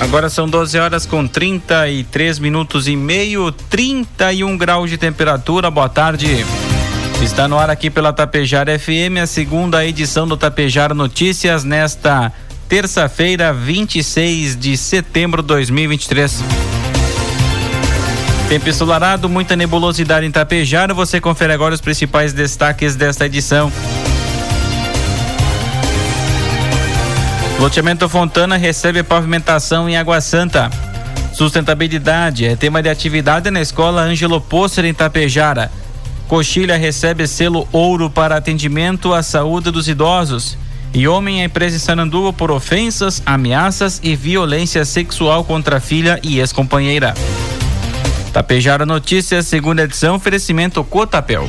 Agora são 12 horas com 33 minutos e meio, 31 graus de temperatura. Boa tarde. Está no ar aqui pela Tapejara FM, a segunda edição do Tapejara Notícias nesta terça-feira, 26 de setembro de 2023. Tempo ensolarado, muita nebulosidade em Tapejara. Você confere agora os principais destaques desta edição. Loteamento Fontana recebe pavimentação em Água Santa. Sustentabilidade é tema de atividade na escola Ângelo Posser em Tapejara. Coxilha recebe selo ouro para atendimento à saúde dos idosos. E homem é preso em Sananduva por ofensas, ameaças e violência sexual contra filha e ex-companheira. Tapejara Notícias, segunda edição, oferecimento Cotapel.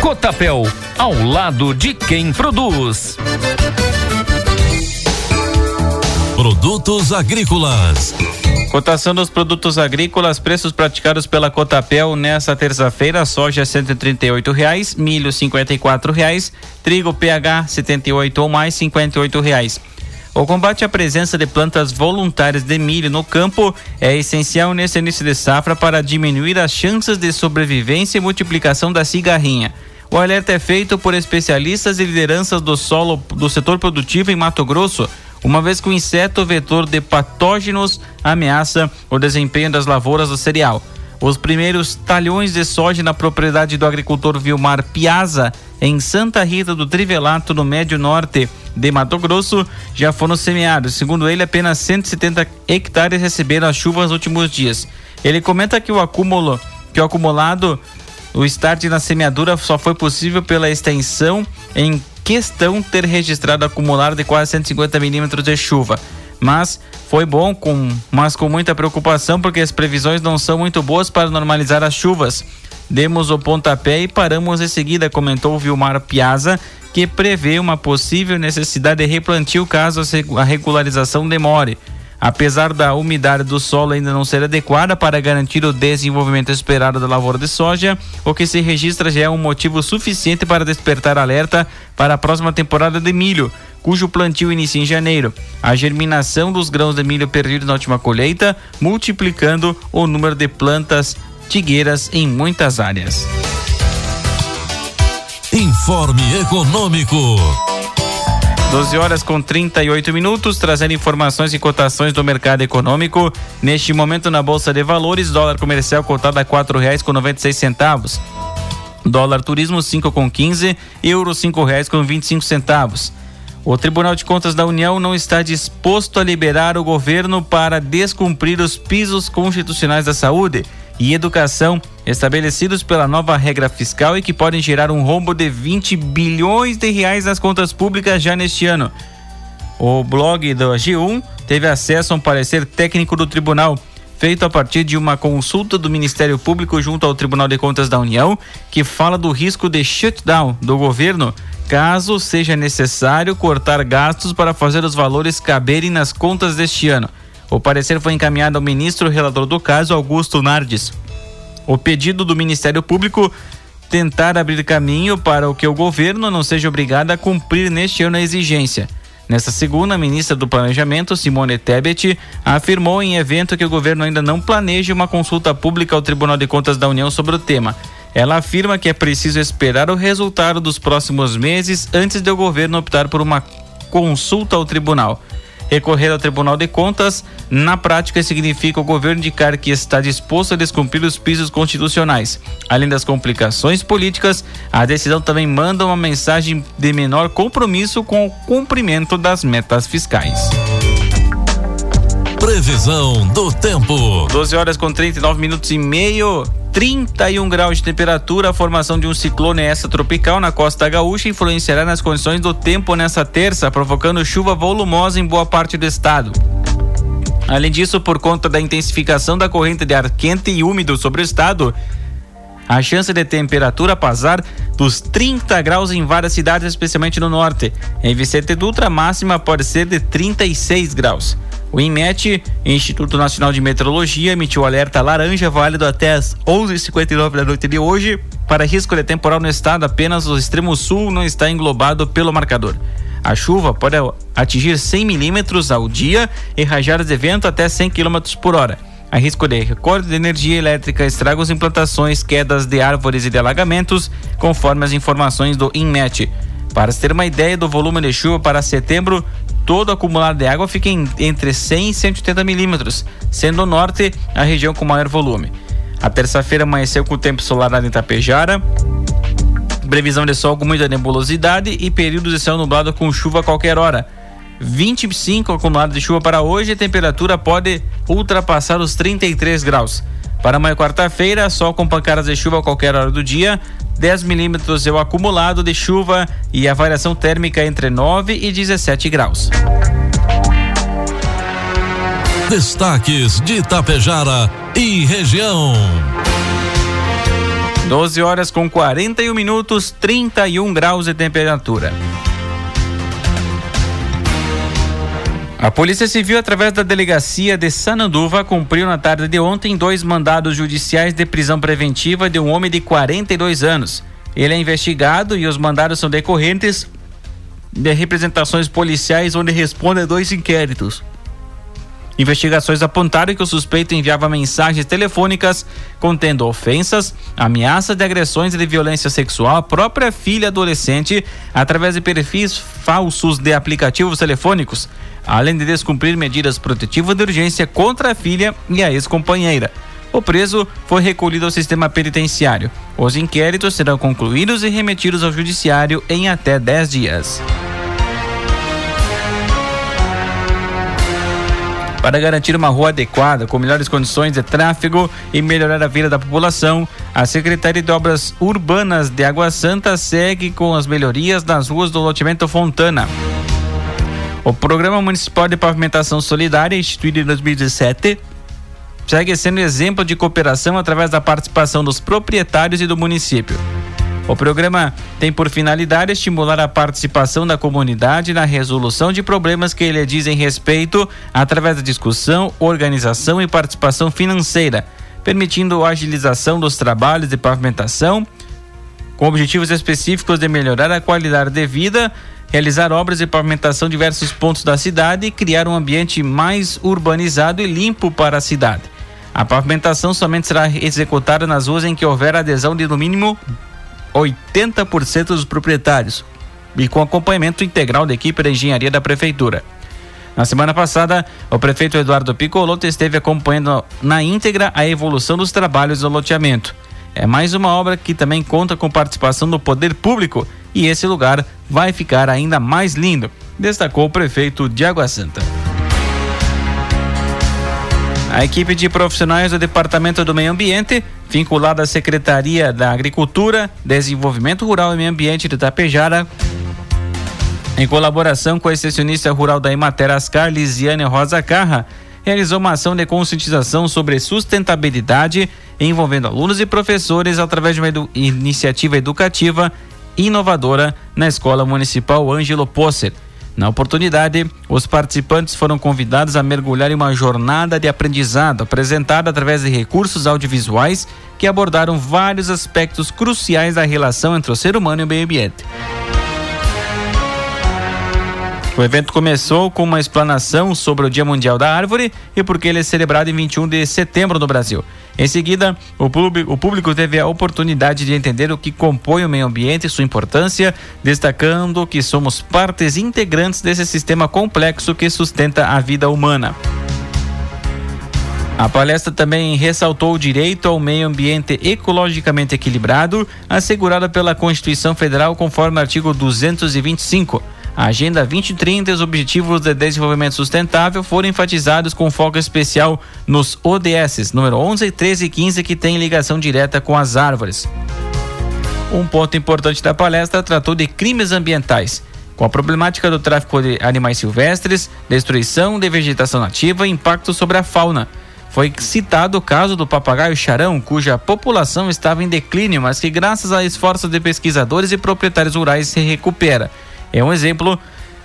Cotapel, ao lado de quem produz. Produtos agrícolas. Cotação dos produtos agrícolas, preços praticados pela Cotapel nesta terça-feira: soja R$ reais, milho R$ reais, trigo PH 78 ou mais R$ reais. O combate à presença de plantas voluntárias de milho no campo é essencial nesse início de safra para diminuir as chances de sobrevivência e multiplicação da cigarrinha. O alerta é feito por especialistas e lideranças do solo do setor produtivo em Mato Grosso, uma vez que o inseto vetor de patógenos ameaça o desempenho das lavouras do cereal. Os primeiros talhões de soja na propriedade do agricultor Vilmar Piazza, em Santa Rita do Trivelato, no Médio Norte de Mato Grosso, já foram semeados. Segundo ele, apenas 170 hectares receberam as chuvas nos últimos dias. Ele comenta que o acúmulo, que o acumulado o start na semeadura só foi possível pela extensão em questão ter registrado acumulado de quase 150 milímetros de chuva. Mas foi bom, com, mas com muita preocupação, porque as previsões não são muito boas para normalizar as chuvas. Demos o pontapé e paramos em seguida, comentou Vilmar Piazza, que prevê uma possível necessidade de replantio caso a regularização demore. Apesar da umidade do solo ainda não ser adequada para garantir o desenvolvimento esperado da lavoura de soja, o que se registra já é um motivo suficiente para despertar alerta para a próxima temporada de milho, cujo plantio inicia em janeiro. A germinação dos grãos de milho perdidos na última colheita, multiplicando o número de plantas tigueiras em muitas áreas. Informe Econômico. 12 horas com 38 minutos, trazendo informações e cotações do mercado econômico. Neste momento na Bolsa de Valores, dólar comercial cotado a seis centavos. Dólar turismo cinco com quinze, euro cinco centavos. O Tribunal de Contas da União não está disposto a liberar o governo para descumprir os pisos constitucionais da saúde e educação estabelecidos pela nova regra fiscal e que podem gerar um rombo de 20 bilhões de reais nas contas públicas já neste ano. O blog do G1 teve acesso a um parecer técnico do tribunal, feito a partir de uma consulta do Ministério Público junto ao Tribunal de Contas da União, que fala do risco de shutdown do governo caso seja necessário cortar gastos para fazer os valores caberem nas contas deste ano. O parecer foi encaminhado ao ministro relator do caso, Augusto Nardes. O pedido do Ministério Público tentar abrir caminho para o que o governo não seja obrigado a cumprir neste ano a exigência. Nesta segunda, a ministra do Planejamento, Simone Tebet, afirmou em evento que o governo ainda não planeja uma consulta pública ao Tribunal de Contas da União sobre o tema. Ela afirma que é preciso esperar o resultado dos próximos meses antes de o governo optar por uma consulta ao tribunal. Recorrer ao Tribunal de Contas, na prática, significa o governo indicar que está disposto a descumprir os pisos constitucionais. Além das complicações políticas, a decisão também manda uma mensagem de menor compromisso com o cumprimento das metas fiscais. Previsão do tempo. 12 horas com 39 minutos e meio. 31 graus de temperatura, a formação de um ciclone extratropical na costa gaúcha influenciará nas condições do tempo nessa terça, provocando chuva volumosa em boa parte do estado. Além disso, por conta da intensificação da corrente de ar quente e úmido sobre o estado, a chance de temperatura passar dos 30 graus em várias cidades, especialmente no norte. Em Vicente Dutra, a máxima pode ser de 36 graus. O INMET, Instituto Nacional de Meteorologia, emitiu alerta laranja válido até as 11h59 da noite de hoje para risco de temporal no estado. Apenas o extremo sul não está englobado pelo marcador. A chuva pode atingir 100 milímetros ao dia e rajadas de vento até 100 km por hora. Há risco de recorte de energia elétrica, estragos em plantações, quedas de árvores e de alagamentos, conforme as informações do INMET. Para se ter uma ideia do volume de chuva para setembro, todo acumulado de água fica em, entre 100 e 180 milímetros, sendo o norte a região com maior volume. A terça-feira amanheceu com o tempo solar em Itapejara. Previsão de sol com muita nebulosidade e períodos de céu nublado com chuva a qualquer hora. 25 acumulado de chuva para hoje, a temperatura pode ultrapassar os 33 graus. Para amanhã, quarta-feira, sol com pancadas de chuva a qualquer hora do dia. 10 milímetros é o acumulado de chuva e a variação térmica entre 9 e 17 graus. Destaques de Itapejara e região. 12 horas com 41 minutos, 31 graus de temperatura. A Polícia Civil, através da delegacia de Sananduva, cumpriu na tarde de ontem dois mandados judiciais de prisão preventiva de um homem de 42 anos. Ele é investigado e os mandados são decorrentes de representações policiais onde responde a dois inquéritos. Investigações apontaram que o suspeito enviava mensagens telefônicas contendo ofensas, ameaças de agressões e de violência sexual à própria filha adolescente através de perfis falsos de aplicativos telefônicos além de descumprir medidas protetivas de urgência contra a filha e a ex-companheira. O preso foi recolhido ao sistema penitenciário. Os inquéritos serão concluídos e remetidos ao judiciário em até 10 dias. Para garantir uma rua adequada, com melhores condições de tráfego e melhorar a vida da população, a Secretaria de Obras Urbanas de Água Santa segue com as melhorias nas ruas do loteamento Fontana. O Programa Municipal de Pavimentação Solidária, instituído em 2017, segue sendo exemplo de cooperação através da participação dos proprietários e do município. O programa tem por finalidade estimular a participação da comunidade na resolução de problemas que lhe dizem respeito através da discussão, organização e participação financeira, permitindo a agilização dos trabalhos de pavimentação, com objetivos específicos de melhorar a qualidade de vida realizar obras de pavimentação em diversos pontos da cidade e criar um ambiente mais urbanizado e limpo para a cidade. A pavimentação somente será executada nas ruas em que houver adesão de no mínimo 80% dos proprietários e com acompanhamento integral da equipe da engenharia da prefeitura. Na semana passada, o prefeito Eduardo Picoloto esteve acompanhando na íntegra a evolução dos trabalhos do loteamento. É mais uma obra que também conta com participação do poder público e esse lugar vai ficar ainda mais lindo, destacou o prefeito de Água Santa. A equipe de profissionais do Departamento do Meio Ambiente, vinculada à Secretaria da Agricultura, Desenvolvimento Rural e Meio Ambiente de Itapejara, em colaboração com a extensionista rural da Imater Ascar, Lisiane Rosa Carra, realizou uma ação de conscientização sobre sustentabilidade envolvendo alunos e professores através de uma edu iniciativa educativa inovadora na Escola Municipal Ângelo Posser. Na oportunidade, os participantes foram convidados a mergulhar em uma jornada de aprendizado apresentada através de recursos audiovisuais que abordaram vários aspectos cruciais da relação entre o ser humano e o meio ambiente. O evento começou com uma explanação sobre o Dia Mundial da Árvore e porque ele é celebrado em 21 de setembro no Brasil. Em seguida, o público, o público teve a oportunidade de entender o que compõe o meio ambiente e sua importância, destacando que somos partes integrantes desse sistema complexo que sustenta a vida humana. A palestra também ressaltou o direito ao meio ambiente ecologicamente equilibrado, assegurado pela Constituição Federal conforme o artigo 225. A Agenda 2030 e os Objetivos de Desenvolvimento Sustentável foram enfatizados com foco especial nos ODS, número 11, 13 e 15, que têm ligação direta com as árvores. Um ponto importante da palestra tratou de crimes ambientais, com a problemática do tráfico de animais silvestres, destruição de vegetação nativa e impacto sobre a fauna. Foi citado o caso do papagaio charão, cuja população estava em declínio, mas que, graças a esforços de pesquisadores e proprietários rurais, se recupera é um exemplo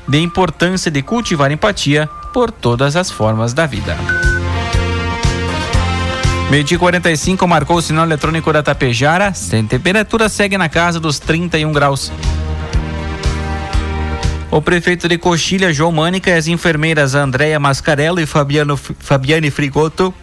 de importância de cultivar empatia por todas as formas da vida. Meio-dia 45 marcou o sinal eletrônico da Tapejara. A temperatura segue na casa dos 31 graus. O prefeito de Coxilha, João Mânica, e as enfermeiras Andréia Mascarello e Fabiano, Fabiane Frigoto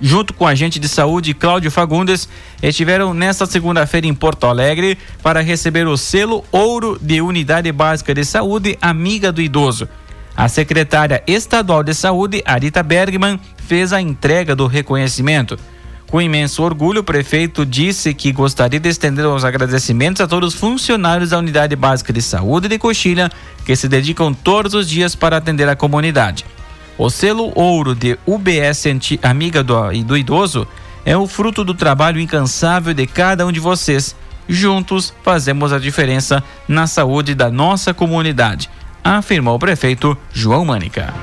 junto com o agente de saúde Cláudio Fagundes, estiveram nesta segunda-feira em Porto Alegre para receber o selo Ouro de Unidade Básica de Saúde Amiga do Idoso. A secretária estadual de saúde, Arita Bergman, fez a entrega do reconhecimento. Com imenso orgulho, o prefeito disse que gostaria de estender os agradecimentos a todos os funcionários da Unidade Básica de Saúde de Coxilha, que se dedicam todos os dias para atender a comunidade. O selo ouro de UBS Amiga do, do Idoso é o fruto do trabalho incansável de cada um de vocês. Juntos fazemos a diferença na saúde da nossa comunidade, afirmou o prefeito João Mânica.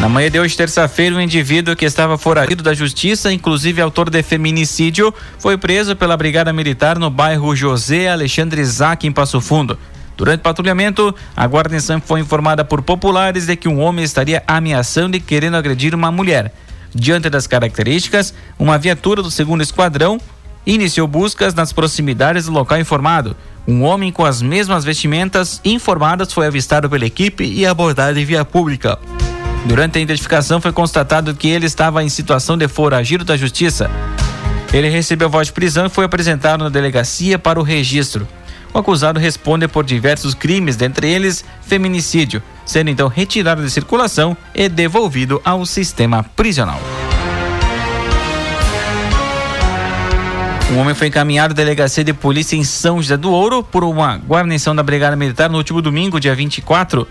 Na manhã de hoje, terça-feira, um indivíduo que estava foragido da justiça, inclusive autor de feminicídio, foi preso pela Brigada Militar no bairro José Alexandre Isaac, em Passo Fundo. Durante o patrulhamento, a guarnição foi informada por populares de que um homem estaria ameaçando e querendo agredir uma mulher. Diante das características, uma viatura do segundo esquadrão iniciou buscas nas proximidades do local informado. Um homem com as mesmas vestimentas informadas foi avistado pela equipe e abordado em via pública. Durante a identificação foi constatado que ele estava em situação de foragido da justiça. Ele recebeu voz de prisão e foi apresentado na delegacia para o registro. O acusado responde por diversos crimes, dentre eles feminicídio, sendo então retirado de circulação e devolvido ao sistema prisional. Um homem foi encaminhado à delegacia de polícia em São José do Ouro por uma guarnição da Brigada Militar no último domingo, dia 24,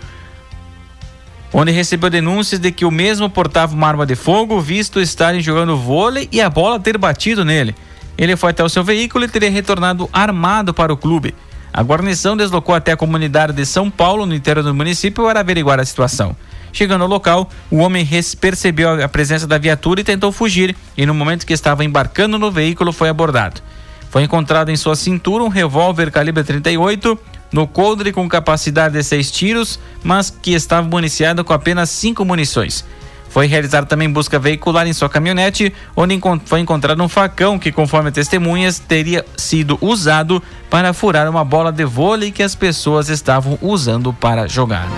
onde recebeu denúncias de que o mesmo portava uma arma de fogo, visto estarem jogando vôlei e a bola ter batido nele. Ele foi até o seu veículo e teria retornado armado para o clube. A guarnição deslocou até a comunidade de São Paulo, no interior do município, para averiguar a situação. Chegando ao local, o homem percebeu a presença da viatura e tentou fugir, e no momento que estava embarcando no veículo foi abordado. Foi encontrado em sua cintura um revólver calibre 38, no coldre com capacidade de seis tiros, mas que estava municiado com apenas cinco munições. Foi realizada também busca veicular em sua caminhonete, onde foi encontrado um facão que, conforme testemunhas, teria sido usado para furar uma bola de vôlei que as pessoas estavam usando para jogar.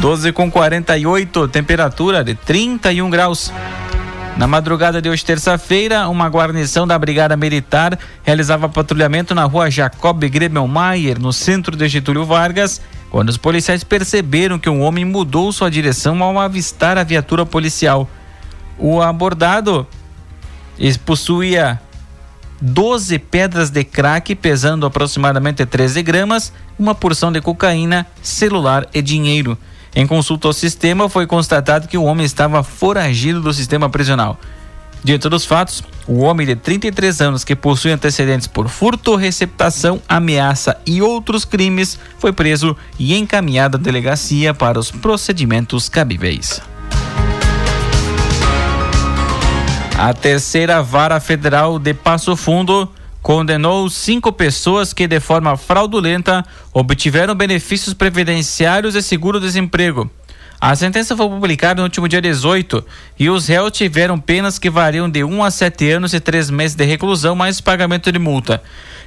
12 com 48, temperatura de 31 graus. Na madrugada de hoje, terça-feira, uma guarnição da Brigada Militar realizava patrulhamento na rua Jacob Gremelmaier, no centro de Getúlio Vargas, quando os policiais perceberam que um homem mudou sua direção ao avistar a viatura policial. O abordado possuía 12 pedras de crack pesando aproximadamente 13 gramas, uma porção de cocaína, celular e dinheiro. Em consulta ao sistema, foi constatado que o homem estava foragido do sistema prisional. Diante dos fatos, o homem de 33 anos que possui antecedentes por furto, receptação, ameaça e outros crimes foi preso e encaminhado à delegacia para os procedimentos cabíveis. A terceira vara federal de Passo Fundo condenou cinco pessoas que, de forma fraudulenta, obtiveram benefícios previdenciários e seguro-desemprego. A sentença foi publicada no último dia 18 e os réus tiveram penas que variam de 1 a 7 anos e 3 meses de reclusão mais pagamento de multa.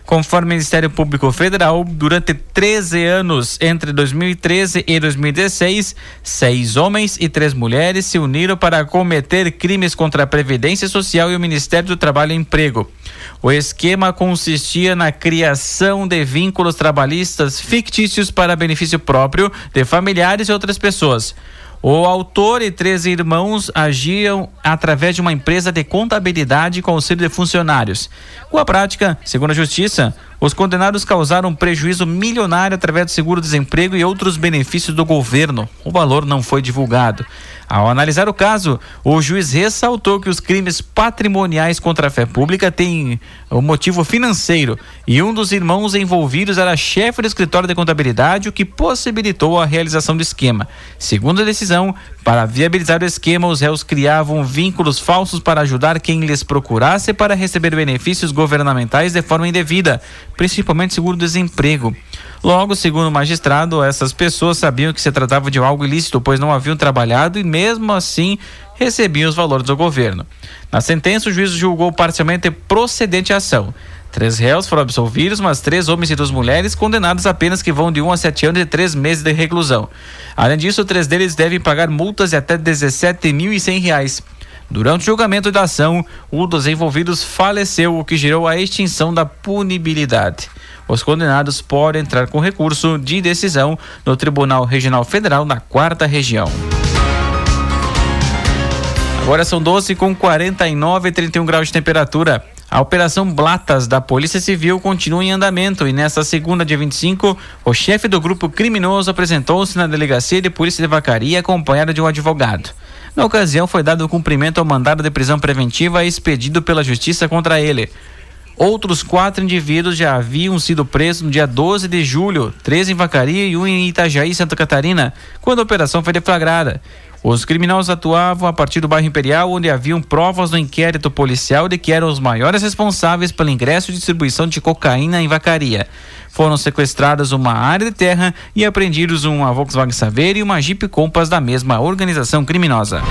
Conforme o Ministério Público Federal, durante 13 anos, entre 2013 e 2016, seis homens e três mulheres se uniram para cometer crimes contra a Previdência Social e o Ministério do Trabalho e Emprego. O esquema consistia na criação de vínculos trabalhistas fictícios para benefício próprio de familiares e outras pessoas. O autor e três irmãos agiam através de uma empresa de contabilidade e conselho de funcionários. Com a prática, segundo a Justiça, os condenados causaram prejuízo milionário através do seguro-desemprego e outros benefícios do governo. O valor não foi divulgado. Ao analisar o caso, o juiz ressaltou que os crimes patrimoniais contra a fé pública têm o um motivo financeiro e um dos irmãos envolvidos era chefe do escritório de contabilidade, o que possibilitou a realização do esquema. Segundo a decisão, para viabilizar o esquema, os réus criavam vínculos falsos para ajudar quem lhes procurasse para receber benefícios governamentais de forma indevida, principalmente seguro-desemprego. Logo, segundo o magistrado, essas pessoas sabiam que se tratava de algo ilícito, pois não haviam trabalhado e, mesmo assim, recebiam os valores do governo. Na sentença, o juiz julgou parcialmente procedente a ação. Três réus foram absolvidos, mas três homens e duas mulheres condenados apenas que vão de um a sete anos e três meses de reclusão. Além disso, três deles devem pagar multas de até reais. Durante o julgamento da ação, um dos envolvidos faleceu, o que gerou a extinção da punibilidade. Os condenados podem entrar com recurso de decisão no Tribunal Regional Federal na quarta região. Agora são 12 com 49 e 31 graus de temperatura. A Operação Blatas da Polícia Civil continua em andamento e nesta segunda, dia 25, o chefe do grupo criminoso apresentou-se na delegacia de polícia de Vacaria acompanhado de um advogado. Na ocasião, foi dado cumprimento ao mandado de prisão preventiva expedido pela Justiça contra ele. Outros quatro indivíduos já haviam sido presos no dia 12 de julho, três em Vacaria e um em Itajaí, Santa Catarina, quando a operação foi deflagrada. Os criminosos atuavam a partir do bairro Imperial, onde haviam provas no inquérito policial de que eram os maiores responsáveis pelo ingresso e distribuição de cocaína em Vacaria. Foram sequestradas uma área de terra e apreendidos uma Volkswagen Saveiro e uma Jeep Compass da mesma organização criminosa.